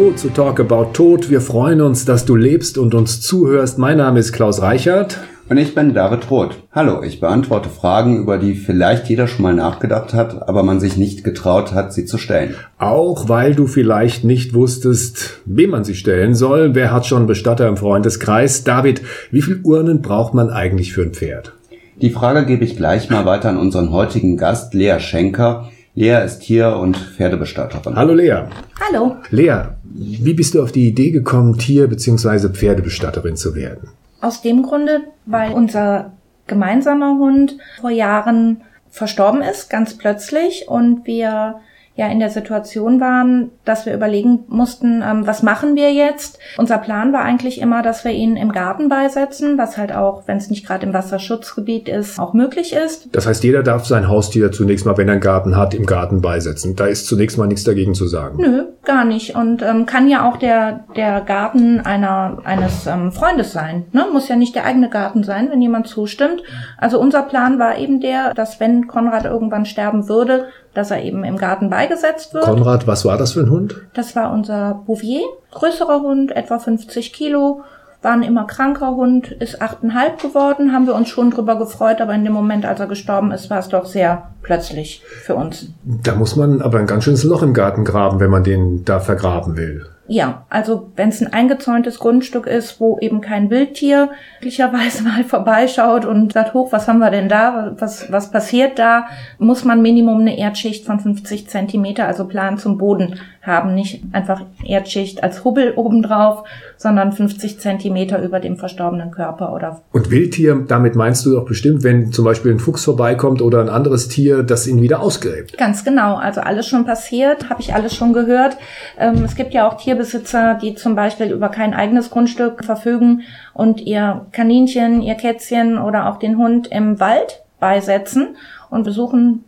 Hallo zu Talk About Tod. Wir freuen uns, dass du lebst und uns zuhörst. Mein Name ist Klaus Reichert. Und ich bin David Roth. Hallo, ich beantworte Fragen, über die vielleicht jeder schon mal nachgedacht hat, aber man sich nicht getraut hat, sie zu stellen. Auch weil du vielleicht nicht wusstest, wem man sie stellen soll. Wer hat schon Bestatter im Freundeskreis? David, wie viel Urnen braucht man eigentlich für ein Pferd? Die Frage gebe ich gleich mal weiter an unseren heutigen Gast, Lea Schenker. Lea ist Tier- und Pferdebestatterin. Hallo Lea. Hallo. Lea, wie bist du auf die Idee gekommen, Tier- bzw. Pferdebestatterin zu werden? Aus dem Grunde, weil unser gemeinsamer Hund vor Jahren verstorben ist, ganz plötzlich, und wir ja in der Situation waren, dass wir überlegen mussten, ähm, was machen wir jetzt? Unser Plan war eigentlich immer, dass wir ihn im Garten beisetzen, was halt auch, wenn es nicht gerade im Wasserschutzgebiet ist, auch möglich ist. Das heißt, jeder darf sein Haustier zunächst mal, wenn er einen Garten hat, im Garten beisetzen. Da ist zunächst mal nichts dagegen zu sagen. Nö, gar nicht. Und ähm, kann ja auch der, der Garten einer, eines ähm, Freundes sein. Ne? Muss ja nicht der eigene Garten sein, wenn jemand zustimmt. Also unser Plan war eben der, dass wenn Konrad irgendwann sterben würde, dass er eben im Garten beigesetzt wird. Konrad, was war das für ein Hund? Das war unser Bouvier, größerer Hund, etwa 50 Kilo, war ein immer kranker Hund, ist achteinhalb geworden, haben wir uns schon drüber gefreut, aber in dem Moment, als er gestorben ist, war es doch sehr plötzlich für uns. Da muss man aber ein ganz schönes Loch im Garten graben, wenn man den da vergraben will. Ja, also wenn es ein eingezäuntes Grundstück ist, wo eben kein Wildtier glücklicherweise mal vorbeischaut und sagt, hoch, was haben wir denn da, was, was passiert da, muss man Minimum eine Erdschicht von 50 Zentimeter, also plan zum Boden haben, nicht einfach Erdschicht als Hubbel obendrauf, sondern 50 Zentimeter über dem verstorbenen Körper oder. Und Wildtier, damit meinst du doch bestimmt, wenn zum Beispiel ein Fuchs vorbeikommt oder ein anderes Tier, das ihn wieder ausgräbt. Ganz genau, also alles schon passiert, habe ich alles schon gehört. Ähm, es gibt ja auch Tierbesitzer, die zum Beispiel über kein eigenes Grundstück verfügen und ihr Kaninchen, ihr Kätzchen oder auch den Hund im Wald beisetzen und besuchen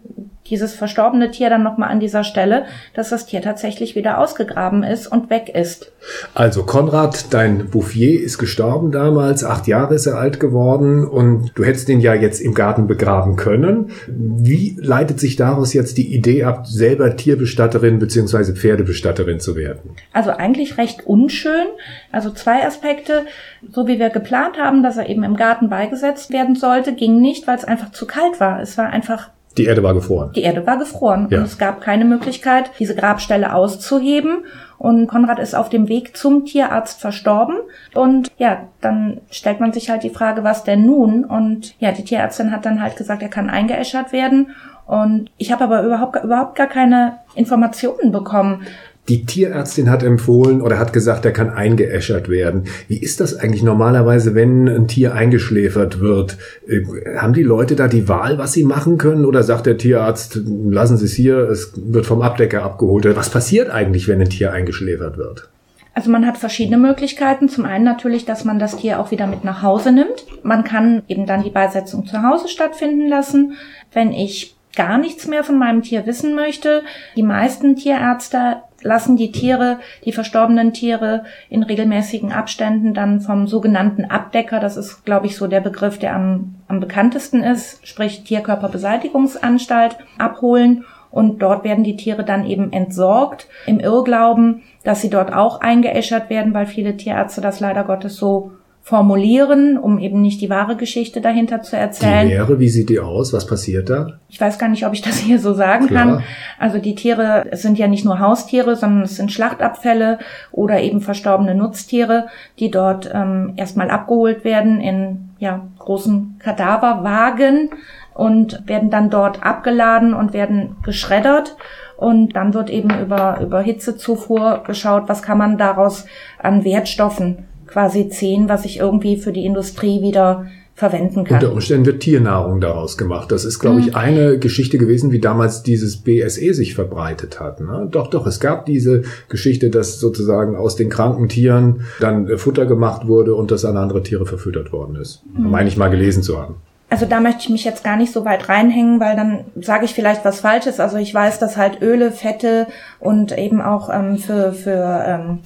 dieses verstorbene Tier dann nochmal an dieser Stelle, dass das Tier tatsächlich wieder ausgegraben ist und weg ist. Also Konrad, dein Bouffier ist gestorben damals, acht Jahre ist er alt geworden und du hättest ihn ja jetzt im Garten begraben können. Wie leitet sich daraus jetzt die Idee ab, selber Tierbestatterin bzw. Pferdebestatterin zu werden? Also eigentlich recht unschön. Also zwei Aspekte. So wie wir geplant haben, dass er eben im Garten beigesetzt werden sollte, ging nicht, weil es einfach zu kalt war. Es war einfach die Erde war gefroren. Die Erde war gefroren Ja. und es gab keine Möglichkeit, diese Grabstelle auszuheben. Und Konrad ist auf dem Weg zum Tierarzt verstorben. Und ja, dann stellt man sich halt die Frage, was denn nun? Und ja, die Tierärztin hat dann halt gesagt, er kann eingeäschert werden. Und ich habe aber überhaupt, überhaupt gar keine Informationen bekommen. Die Tierärztin hat empfohlen oder hat gesagt, er kann eingeäschert werden. Wie ist das eigentlich normalerweise, wenn ein Tier eingeschläfert wird? Äh, Haben die Leute da die Wahl, was sie machen können? Oder sagt der Tierarzt, lassen Sie es hier, es wird vom Abdecker abgeholt? Was passiert eigentlich, wenn ein Tier eingeschläfert wird? Also man hat verschiedene Möglichkeiten. Zum einen natürlich, dass man das Tier auch wieder mit nach Hause nimmt. Man kann eben dann die Beisetzung zu Hause stattfinden lassen. Wenn ich gar nichts mehr von meinem Tier wissen möchte, die meisten Tierärzte lassen die Tiere, die verstorbenen Tiere in regelmäßigen Abständen dann vom sogenannten Abdecker, das ist, glaube ich, so der Begriff, der am, am bekanntesten ist, sprich Tierkörperbeseitigungsanstalt, abholen. Und dort werden die Tiere dann eben entsorgt, im Irrglauben, dass sie dort auch eingeäschert werden, weil viele Tierärzte das leider Gottes so formulieren, um eben nicht die wahre Geschichte dahinter zu Die erzählen. Lehre, wie sieht die aus? Was passiert da? Ich weiß gar nicht, ob ich das hier so sagen Klar. kann. Also die Tiere, sind ja nicht nur Haustiere, sondern es sind Schlachtabfälle oder eben verstorbene Nutztiere, die dort ähm, erstmal abgeholt werden in ja, großen Kadaverwagen und werden dann dort abgeladen und werden geschreddert. Und dann wird eben über, über Hitzezufuhr geschaut, was kann man daraus an Wertstoffen quasi ziehen, was ich irgendwie für die Industrie wieder verwenden kann. Unter Umständen wird Tiernahrung daraus gemacht. Das ist, glaube Mhm. ich, eine Geschichte gewesen, wie damals dieses BSE sich verbreitet hat. Ne? Doch, doch, es gab diese Geschichte, dass sozusagen aus den kranken Tieren dann Futter gemacht wurde und das an andere Tiere verfüttert worden ist. Mhm. Meine ich mal gelesen zu haben. Also da möchte ich mich jetzt gar nicht so weit reinhängen, weil dann sage ich vielleicht was Falsches. Also ich weiß, dass halt Öle, Fette und eben auch ähm, für, für ähm,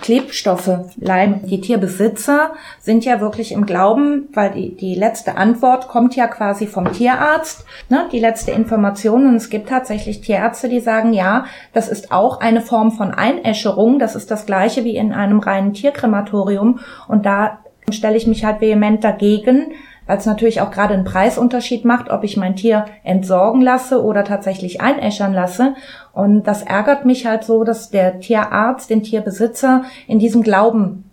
Klebstoffe leiden. Die Tierbesitzer sind ja wirklich im Glauben, weil die, die letzte Antwort kommt ja quasi vom Tierarzt, ne, die letzte Information. Und es gibt tatsächlich Tierärzte, die sagen, ja, das ist auch eine Form von Einäscherung. Das ist das gleiche wie in einem reinen Tierkrematorium. Und da stelle ich mich halt vehement dagegen, weil es natürlich auch gerade einen Preisunterschied macht, ob ich mein Tier entsorgen lasse oder tatsächlich einäschern lasse. Und das ärgert mich halt so, dass der Tierarzt den Tierbesitzer in diesem Glauben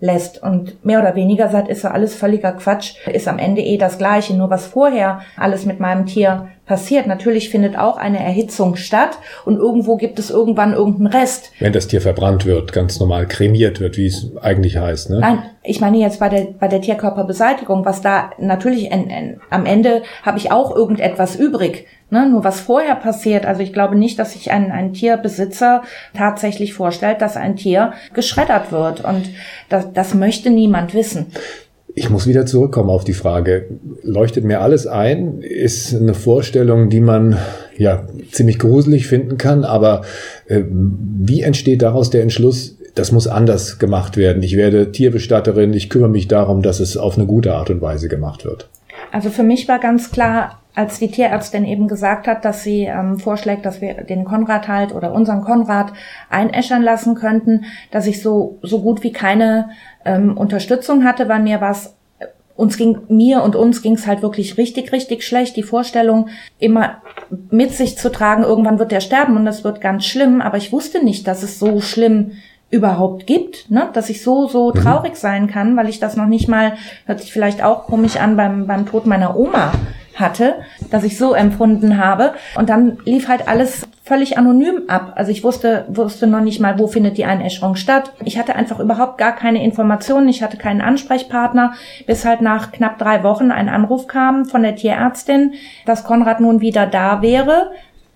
lässt und mehr oder weniger sagt, ist ja alles völliger Quatsch, ist am Ende eh das Gleiche. Nur was vorher alles mit meinem Tier passiert. Natürlich findet auch eine Erhitzung statt und irgendwo gibt es irgendwann irgendeinen Rest. Wenn das Tier verbrannt wird, ganz normal kremiert wird, wie es eigentlich heißt. Ne? Nein, ich meine jetzt bei der, bei der Tierkörperbeseitigung, was da natürlich in, in, am Ende habe ich auch irgendetwas übrig. Ne? Nur was vorher passiert, also ich glaube nicht, dass sich ein, ein Tierbesitzer tatsächlich vorstellt, dass ein Tier geschreddert wird. Und das, das möchte niemand wissen. Ich muss wieder zurückkommen auf die Frage, leuchtet mir alles ein? Ist eine Vorstellung, die man ja ziemlich gruselig finden kann, aber äh, wie entsteht daraus der Entschluss, das muss anders gemacht werden? Ich werde Tierbestatterin, ich kümmere mich darum, dass es auf eine gute Art und Weise gemacht wird. Also für mich war ganz klar, als die Tierärztin eben gesagt hat, dass sie ähm, vorschlägt, dass wir den Konrad halt oder unseren Konrad einäschern lassen könnten, dass ich so, so gut wie keine ähm, Unterstützung hatte, weil mir was uns ging, mir und uns ging es halt wirklich richtig, richtig schlecht. Die Vorstellung, immer mit sich zu tragen, irgendwann wird der sterben und das wird ganz schlimm. Aber ich wusste nicht, dass es so schlimm überhaupt gibt, ne? dass ich so, so mhm. traurig sein kann, weil ich das noch nicht mal, hört sich vielleicht auch komisch an, beim, beim Tod meiner Oma hatte, dass ich so empfunden habe. Und dann lief halt alles völlig anonym ab. Also ich wusste, wusste noch nicht mal, wo findet die Einäscherung statt. Ich hatte einfach überhaupt gar keine Informationen. Ich hatte keinen Ansprechpartner, bis halt nach knapp drei Wochen ein Anruf kam von der Tierärztin, dass Konrad nun wieder da wäre.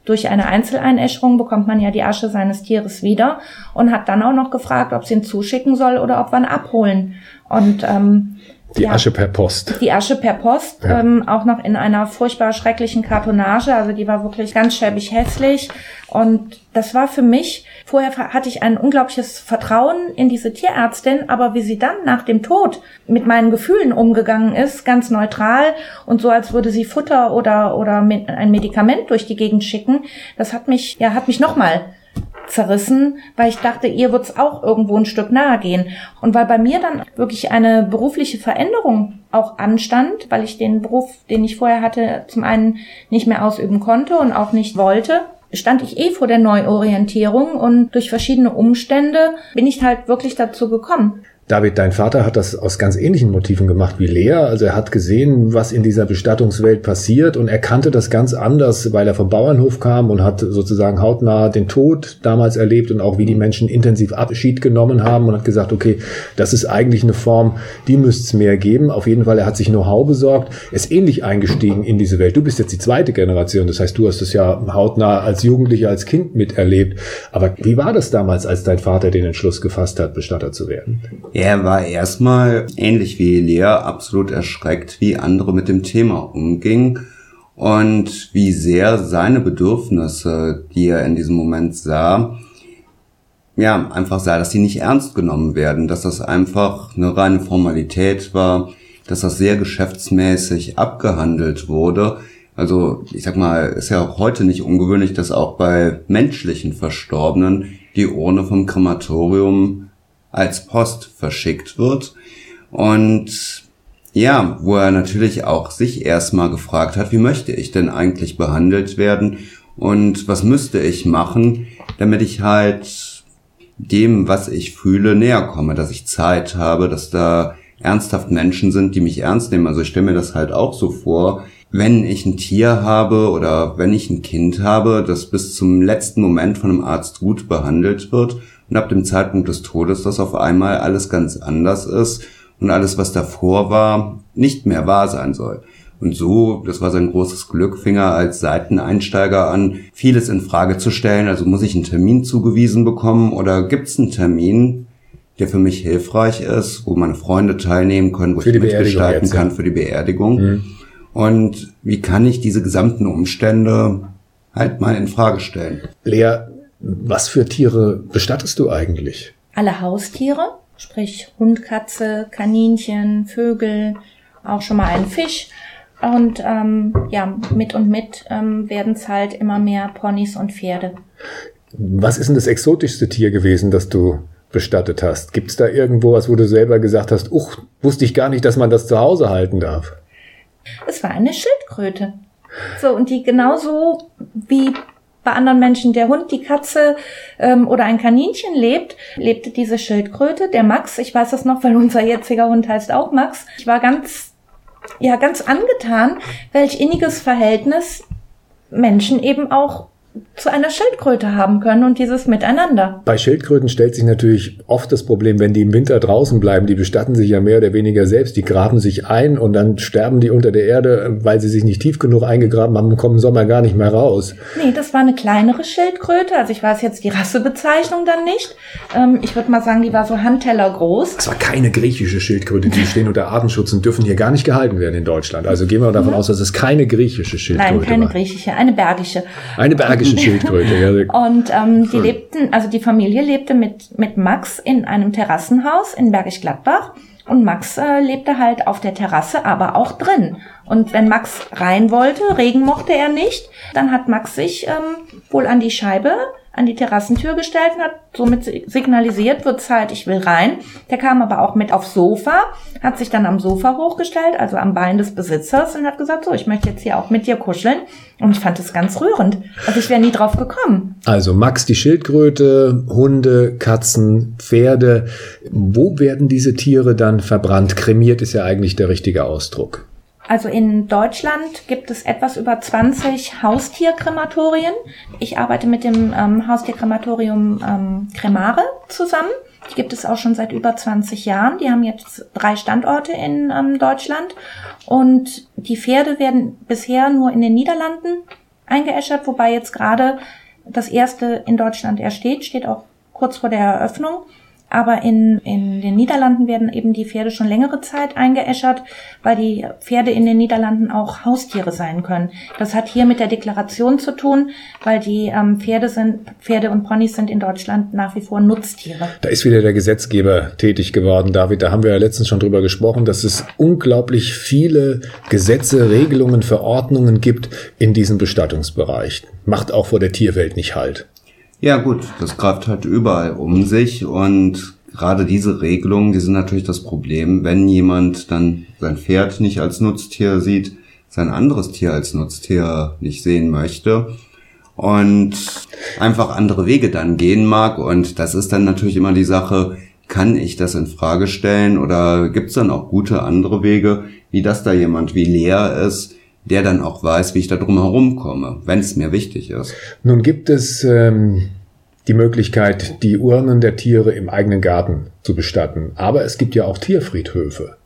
Durch eine Einzeleinäscherung bekommt man ja die Asche seines Tieres wieder und hat dann auch noch gefragt, ob sie ihn zuschicken soll oder ob wir abholen. Und ähm, die ja, Asche per Post. Die Asche per Post, ja. ähm, auch noch in einer furchtbar schrecklichen Kartonage. Also die war wirklich ganz schäbig hässlich. Und das war für mich, vorher hatte ich ein unglaubliches Vertrauen in diese Tierärztin, aber wie sie dann nach dem Tod mit meinen Gefühlen umgegangen ist, ganz neutral und so, als würde sie Futter oder, oder ein Medikament durch die Gegend schicken, das hat mich, ja, hat mich nochmal zerrissen, weil ich dachte, ihr wird's auch irgendwo ein Stück nahe gehen. Und weil bei mir dann wirklich eine berufliche Veränderung auch anstand, weil ich den Beruf, den ich vorher hatte, zum einen nicht mehr ausüben konnte und auch nicht wollte, stand ich eh vor der Neuorientierung und durch verschiedene Umstände bin ich halt wirklich dazu gekommen. David, dein Vater hat das aus ganz ähnlichen Motiven gemacht wie Lea. Also er hat gesehen, was in dieser Bestattungswelt passiert und er kannte das ganz anders, weil er vom Bauernhof kam und hat sozusagen hautnah den Tod damals erlebt und auch wie die Menschen intensiv Abschied genommen haben und hat gesagt, okay, das ist eigentlich eine Form, die müsste es mehr geben. Auf jeden Fall, er hat sich Know-how besorgt, ist ähnlich eingestiegen in diese Welt. Du bist jetzt die zweite Generation, das heißt, du hast es ja hautnah als Jugendlicher, als Kind miterlebt. Aber wie war das damals, als dein Vater den Entschluss gefasst hat, Bestatter zu werden? Er war erstmal, ähnlich wie Lea, absolut erschreckt, wie andere mit dem Thema umgingen und wie sehr seine Bedürfnisse, die er in diesem Moment sah, ja, einfach sah, dass sie nicht ernst genommen werden, dass das einfach eine reine Formalität war, dass das sehr geschäftsmäßig abgehandelt wurde. Also, ich sag mal, ist ja auch heute nicht ungewöhnlich, dass auch bei menschlichen Verstorbenen die Urne vom Krematorium als Post verschickt wird. Und ja, wo er natürlich auch sich erstmal gefragt hat, wie möchte ich denn eigentlich behandelt werden und was müsste ich machen, damit ich halt dem, was ich fühle, näher komme, dass ich Zeit habe, dass da ernsthaft Menschen sind, die mich ernst nehmen. Also ich stelle mir das halt auch so vor, wenn ich ein Tier habe oder wenn ich ein Kind habe, das bis zum letzten Moment von einem Arzt gut behandelt wird und ab dem Zeitpunkt des Todes das auf einmal alles ganz anders ist und alles, was davor war, nicht mehr wahr sein soll. Und so, das war sein großes Glück, fing er als Seiteneinsteiger an, vieles in Frage zu stellen. Also muss ich einen Termin zugewiesen bekommen oder gibt es einen Termin, der für mich hilfreich ist, wo meine Freunde teilnehmen können, wo für ich mitgestalten kann für die Beerdigung. Mhm. Und wie kann ich diese gesamten Umstände halt mal in Frage stellen? Lea, was für Tiere bestattest du eigentlich? Alle Haustiere, sprich Hund, Katze, Kaninchen, Vögel, auch schon mal einen Fisch. Und ähm, ja, mit und mit ähm, werden es halt immer mehr Ponys und Pferde. Was ist denn das exotischste Tier gewesen, das du bestattet hast? Gibt es da irgendwo was, wo du selber gesagt hast, uch, wusste ich gar nicht, dass man das zu Hause halten darf? Es war eine Schildkröte. So, und die genauso wie bei anderen Menschen der Hund, die Katze ähm, oder ein Kaninchen lebt, lebte diese Schildkröte, der Max. Ich weiß das noch, weil unser jetziger Hund heißt auch Max. Ich war ganz, ja, ganz angetan, welch inniges Verhältnis Menschen eben auch zu einer Schildkröte haben können und dieses Miteinander. Bei Schildkröten stellt sich natürlich oft das Problem, wenn die im Winter draußen bleiben, die bestatten sich ja mehr oder weniger selbst, die graben sich ein und dann sterben die unter der Erde, weil sie sich nicht tief genug eingegraben haben und kommen im Sommer gar nicht mehr raus. Nee, das war eine kleinere Schildkröte, also ich weiß jetzt die Rassebezeichnung dann nicht. Ähm, ich würde mal sagen, die war so Handteller groß. Es war keine griechische Schildkröte, die stehen unter Artenschutz und dürfen hier gar nicht gehalten werden in Deutschland. Also gehen wir davon mhm. aus, dass es keine griechische Schildkröte war. Nein, keine war. griechische, eine bergische. Eine bergische magische Schildkröte. Ja. Und ähm, die lebten, also die Familie lebte mit, mit Max in einem Terrassenhaus in Bergisch Gladbach. Und Max äh, lebte halt auf der Terrasse, aber auch drin. Und wenn Max rein wollte, Regen mochte er nicht, dann hat Max sich ähm, wohl an die Scheibe an die Terrassentür gestellt und hat somit signalisiert, wird Zeit, ich will rein. Der kam aber auch mit aufs Sofa, hat sich dann am Sofa hochgestellt, also am Bein des Besitzers und hat gesagt, so, ich möchte jetzt hier auch mit dir kuscheln. Und ich fand es ganz rührend. Also ich wäre nie drauf gekommen. Also Max die Schildkröte, Hunde, Katzen, Pferde. Wo werden diese Tiere dann verbrannt? Kremiert ist ja eigentlich der richtige Ausdruck. Also in Deutschland gibt es etwas über 20 Haustierkrematorien. Ich arbeite mit dem ähm, Haustierkrematorium ähm, Cremare zusammen. Die gibt es auch schon seit über 20 Jahren. Die haben jetzt drei Standorte in ähm, Deutschland. Und die Pferde werden bisher nur in den Niederlanden eingeäschert, wobei jetzt gerade das erste in Deutschland ersteht, steht auch kurz vor der Eröffnung. Aber in, in den Niederlanden werden eben die Pferde schon längere Zeit eingeäschert, weil die Pferde in den Niederlanden auch Haustiere sein können. Das hat hier mit der Deklaration zu tun, weil die ähm, Pferde sind, Pferde und Ponys sind in Deutschland nach wie vor Nutztiere. Da ist wieder der Gesetzgeber tätig geworden, David. Da haben wir ja letztens schon drüber gesprochen, dass es unglaublich viele Gesetze, Regelungen, Verordnungen gibt in diesem Bestattungsbereich. Macht auch vor der Tierwelt nicht halt. Ja gut, das greift halt überall um sich und gerade diese Regelungen, die sind natürlich das Problem, wenn jemand dann sein Pferd nicht als Nutztier sieht, sein anderes Tier als Nutztier nicht sehen möchte und einfach andere Wege dann gehen mag und das ist dann natürlich immer die Sache, kann ich das in Frage stellen oder gibt es dann auch gute andere Wege, wie das da jemand wie Lea ist, der dann auch weiß, wie ich da drum herum komme, wenn es mir wichtig ist. Nun gibt es ähm, die Möglichkeit, die Urnen der Tiere im eigenen Garten zu bestatten. Aber es gibt ja auch Tierfriedhöfe.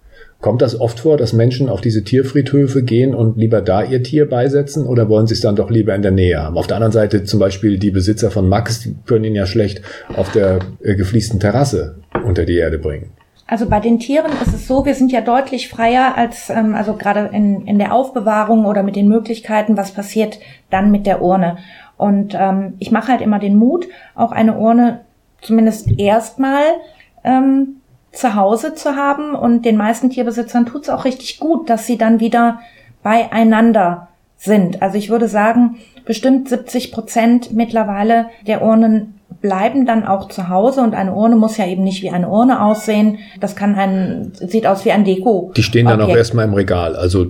Kommt das oft vor, dass Menschen auf diese Tierfriedhöfe gehen und lieber da ihr Tier beisetzen oder wollen sie es dann doch lieber in der Nähe haben? Auf der anderen Seite zum Beispiel die Besitzer von Max, die können ihn ja schlecht auf der äh, gefliesten Terrasse unter die Erde bringen. Also bei den Tieren ist es so, wir sind ja deutlich freier als, ähm, also gerade in, in der Aufbewahrung oder mit den Möglichkeiten, was passiert dann mit der Urne. Und ähm, ich mache halt immer den Mut, auch eine Urne zumindest erstmal ähm, zu Hause zu haben. Und den meisten Tierbesitzern tut es auch richtig gut, dass sie dann wieder beieinander sind. Also ich würde sagen, bestimmt 70 Prozent mittlerweile der Urnen bleiben dann auch zu Hause und eine Urne muss ja eben nicht wie eine Urne aussehen. Das kann ein, sieht aus wie ein Deko. Die stehen dann auch erstmal im Regal, also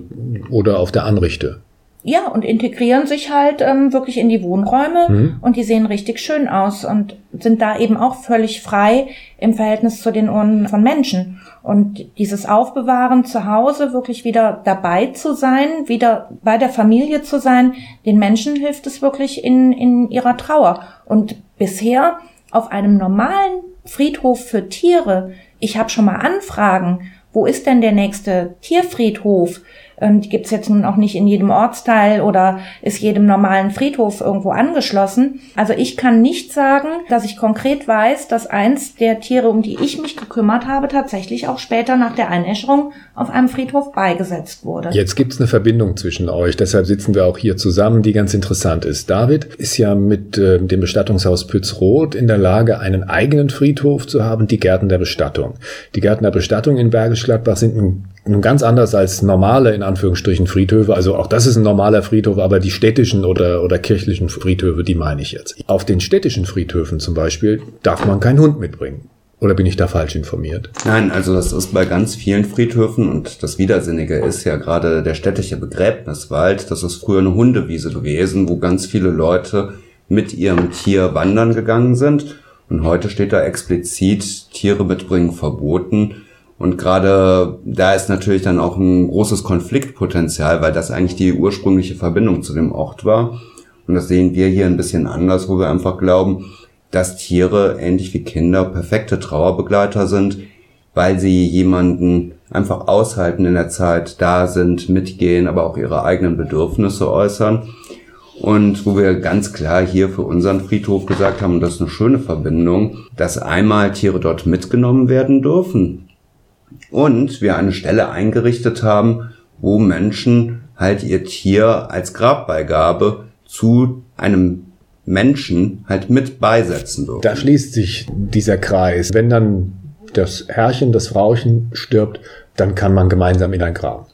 oder auf der Anrichte. Ja, und integrieren sich halt ähm, wirklich in die Wohnräume mhm. und die sehen richtig schön aus und sind da eben auch völlig frei im Verhältnis zu den Urnen von Menschen. Und dieses Aufbewahren zu Hause, wirklich wieder dabei zu sein, wieder bei der Familie zu sein, den Menschen hilft es wirklich in, in ihrer Trauer. Und bisher auf einem normalen Friedhof für Tiere, ich habe schon mal Anfragen, wo ist denn der nächste Tierfriedhof? Ähm, die gibt's jetzt nun auch nicht in jedem Ortsteil oder ist jedem normalen Friedhof irgendwo angeschlossen. Also ich kann nicht sagen, dass ich konkret weiß, dass eins der Tiere, um die ich mich gekümmert habe, tatsächlich auch später nach der Einäscherung auf einem Friedhof beigesetzt wurde. Jetzt gibt's eine Verbindung zwischen euch, deshalb sitzen wir auch hier zusammen, die ganz interessant ist. David ist ja mit äh, dem Bestattungshaus Pützroth in der Lage, einen eigenen Friedhof zu haben, die Gärten der Bestattung. Die Gärten der Bestattung in Bergisch Gladbach sind ein nun ganz anders als normale, in Anführungsstrichen, Friedhöfe. Also auch das ist ein normaler Friedhof, aber die städtischen oder, oder kirchlichen Friedhöfe, die meine ich jetzt. Auf den städtischen Friedhöfen zum Beispiel darf man keinen Hund mitbringen. Oder bin ich da falsch informiert? Nein, also das ist bei ganz vielen Friedhöfen und das Widersinnige ist ja gerade der städtische Begräbniswald. Das ist früher eine Hundewiese gewesen, wo ganz viele Leute mit ihrem Tier wandern gegangen sind. Und heute steht da explizit Tiere mitbringen verboten. Und gerade da ist natürlich dann auch ein großes Konfliktpotenzial, weil das eigentlich die ursprüngliche Verbindung zu dem Ort war. Und das sehen wir hier ein bisschen anders, wo wir einfach glauben, dass Tiere ähnlich wie Kinder perfekte Trauerbegleiter sind, weil sie jemanden einfach aushalten in der Zeit, da sind, mitgehen, aber auch ihre eigenen Bedürfnisse äußern. Und wo wir ganz klar hier für unseren Friedhof gesagt haben, und das ist eine schöne Verbindung, dass einmal Tiere dort mitgenommen werden dürfen. Und wir eine Stelle eingerichtet haben, wo Menschen halt ihr Tier als Grabbeigabe zu einem Menschen halt mit beisetzen dürfen. Da schließt sich dieser Kreis. Wenn dann das Herrchen, das Frauchen stirbt, dann kann man gemeinsam in ein Grab.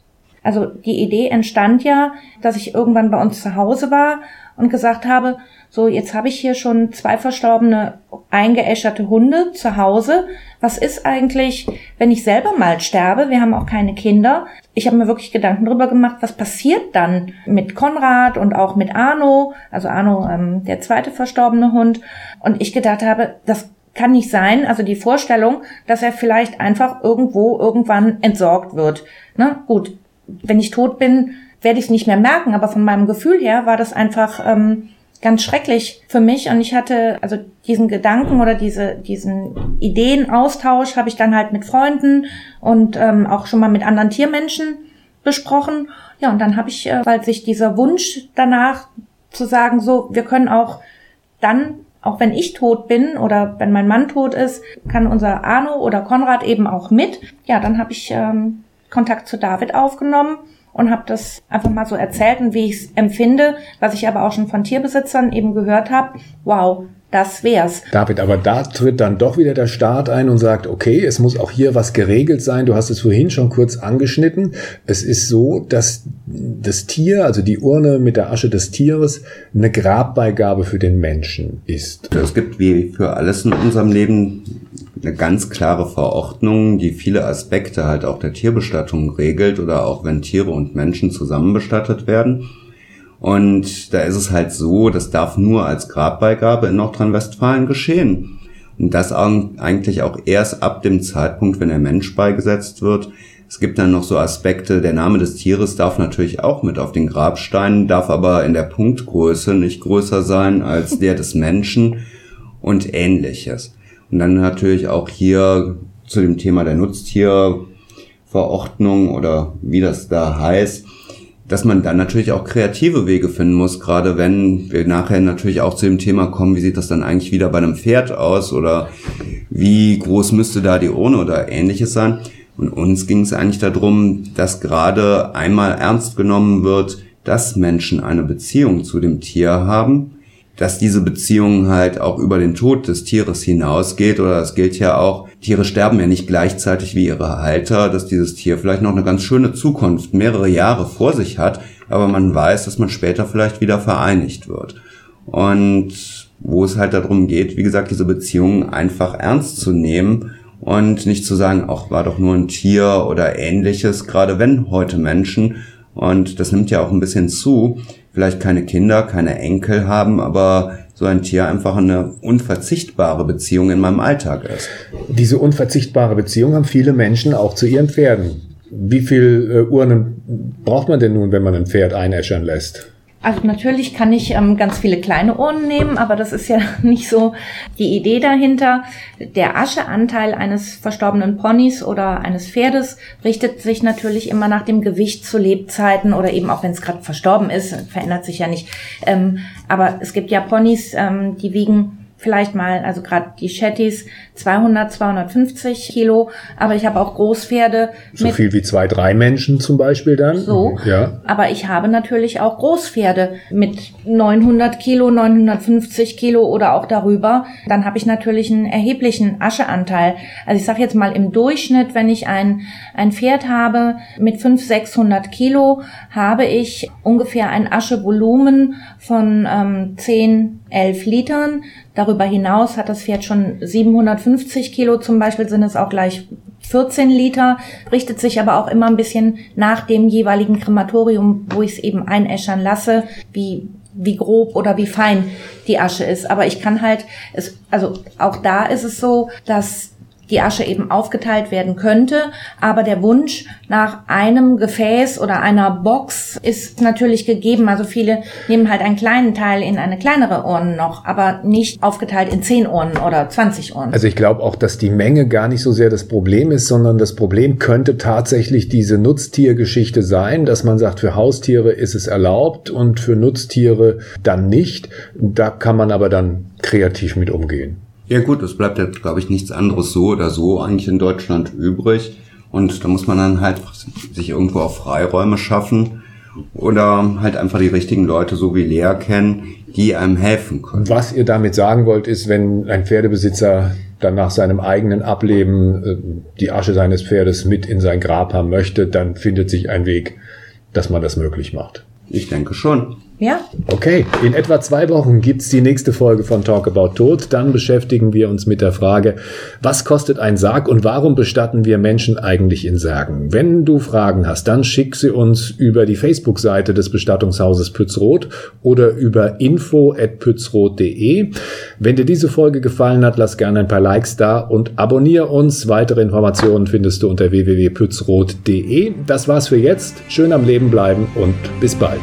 Also die Idee entstand ja, dass ich irgendwann bei uns zu Hause war und gesagt habe, so jetzt habe ich hier schon zwei verstorbene eingeäscherte Hunde zu Hause. Was ist eigentlich, wenn ich selber mal sterbe? Wir haben auch keine Kinder. Ich habe mir wirklich Gedanken darüber gemacht, was passiert dann mit Konrad und auch mit Arno, also Arno, ähm, der zweite verstorbene Hund. Und ich gedacht habe, das kann nicht sein, also die Vorstellung, dass er vielleicht einfach irgendwo irgendwann entsorgt wird. Na gut, wenn ich tot bin, werde ich es nicht mehr merken, aber von meinem Gefühl her war das einfach ähm, ganz schrecklich für mich und ich hatte also diesen Gedanken oder diese diesen Ideenaustausch habe ich dann halt mit Freunden und ähm, auch schon mal mit anderen Tiermenschen besprochen. Ja, und dann habe ich, äh, weil sich dieser Wunsch danach zu sagen, so, wir können auch dann, auch wenn ich tot bin oder wenn mein Mann tot ist, kann unser Arno oder Konrad eben auch mit. Ja, dann habe ich ähm, Kontakt zu David aufgenommen und habe das einfach mal so erzählt und wie ich es empfinde, was ich aber auch schon von Tierbesitzern eben gehört habe. Wow, das wär's. David, aber da tritt dann doch wieder der Staat ein und sagt, okay, es muss auch hier was geregelt sein. Du hast es vorhin schon kurz angeschnitten. Es ist so, dass das Tier, also die Urne mit der Asche des Tieres, eine Grabbeigabe für den Menschen ist. Es gibt wie für alles in unserem Leben eine ganz klare Verordnung, die viele Aspekte halt auch der Tierbestattung regelt oder auch wenn Tiere und Menschen zusammen bestattet werden. Und da ist es halt so, das darf nur als Grabbeigabe in Nordrhein-Westfalen geschehen. Und das eigentlich auch erst ab dem Zeitpunkt, wenn der Mensch beigesetzt wird. Es gibt dann noch so Aspekte, der Name des Tieres darf natürlich auch mit auf den Grabstein, darf aber in der Punktgröße nicht größer sein als der des Menschen und ähnliches. Und dann natürlich auch hier zu dem Thema der Nutztierverordnung oder wie das da heißt, dass man dann natürlich auch kreative Wege finden muss, gerade wenn wir nachher natürlich auch zu dem Thema kommen, wie sieht das dann eigentlich wieder bei einem Pferd aus oder wie groß müsste da die Urne oder ähnliches sein. Und uns ging es eigentlich darum, dass gerade einmal ernst genommen wird, dass Menschen eine Beziehung zu dem Tier haben dass diese Beziehung halt auch über den Tod des Tieres hinausgeht oder es gilt ja auch, Tiere sterben ja nicht gleichzeitig wie ihre Halter, dass dieses Tier vielleicht noch eine ganz schöne Zukunft, mehrere Jahre vor sich hat, aber man weiß, dass man später vielleicht wieder vereinigt wird. Und wo es halt darum geht, wie gesagt, diese Beziehung einfach ernst zu nehmen und nicht zu sagen, ach, war doch nur ein Tier oder ähnliches, gerade wenn heute Menschen, und das nimmt ja auch ein bisschen zu, vielleicht keine Kinder, keine Enkel haben, aber so ein Tier einfach eine unverzichtbare Beziehung in meinem Alltag ist. Diese unverzichtbare Beziehung haben viele Menschen auch zu ihren Pferden. Wie viel äh, Urnen braucht man denn nun, wenn man ein Pferd einäschern lässt? Also natürlich kann ich ähm, ganz viele kleine Urnen nehmen, aber das ist ja nicht so die Idee dahinter. Der Ascheanteil eines verstorbenen Ponys oder eines Pferdes richtet sich natürlich immer nach dem Gewicht zu Lebzeiten oder eben auch wenn es gerade verstorben ist, verändert sich ja nicht. Ähm, aber es gibt ja Ponys, ähm, die wiegen vielleicht mal, also gerade die Chattys 200, 250 Kilo, aber ich habe auch Großpferde. So viel wie zwei, drei Menschen zum Beispiel dann? So, ja. aber ich habe natürlich auch Großpferde mit 900 Kilo, 950 Kilo oder auch darüber. Dann habe ich natürlich einen erheblichen Ascheanteil. Also ich sage jetzt mal im Durchschnitt, wenn ich ein, ein Pferd habe mit 500, 600 Kilo, habe ich ungefähr ein Aschevolumen von ähm, 10, 11 Litern. Darüber hinaus hat das Pferd schon 750 Kilo zum Beispiel, sind es auch gleich 14 Liter, richtet sich aber auch immer ein bisschen nach dem jeweiligen Krematorium, wo ich es eben einäschern lasse, wie wie grob oder wie fein die Asche ist. Aber ich kann halt, es, also auch da ist es so, dass die Asche eben aufgeteilt werden könnte. Aber der Wunsch nach einem Gefäß oder einer Box ist natürlich gegeben. Also viele nehmen halt einen kleinen Teil in eine kleinere Urne noch, aber nicht aufgeteilt in zehn Urnen oder 20 Urnen. Also ich glaube auch, dass die Menge gar nicht so sehr das Problem ist, sondern das Problem könnte tatsächlich diese Nutztiergeschichte sein, dass man sagt, für Haustiere ist es erlaubt und für Nutztiere dann nicht. Da kann man aber dann kreativ mit umgehen. Ja gut, es bleibt ja, glaube ich, nichts anderes so oder so eigentlich in Deutschland übrig. Und da muss man dann halt sich irgendwo auch Freiräume schaffen oder halt einfach die richtigen Leute so wie Lea kennen, die einem helfen können. Was ihr damit sagen wollt, ist, wenn ein Pferdebesitzer dann nach seinem eigenen Ableben äh, die Asche seines Pferdes mit in sein Grab haben möchte, dann findet sich ein Weg, dass man das möglich macht. Ich denke schon. Ja. Okay, in etwa zwei Wochen gibt's die nächste Folge von Talk About Tod. Dann beschäftigen wir uns mit der Frage, was kostet ein Sarg und warum bestatten wir Menschen eigentlich in Särgen? Wenn du Fragen hast, dann schick sie uns über die Facebook-Seite des Bestattungshauses Pützroth oder über info.pützroth.de. Wenn dir diese Folge gefallen hat, lass gerne ein paar Likes da und abonniere uns. Weitere Informationen findest du unter www.pützroth.de. Das war's für jetzt. Schön am Leben bleiben und bis bald.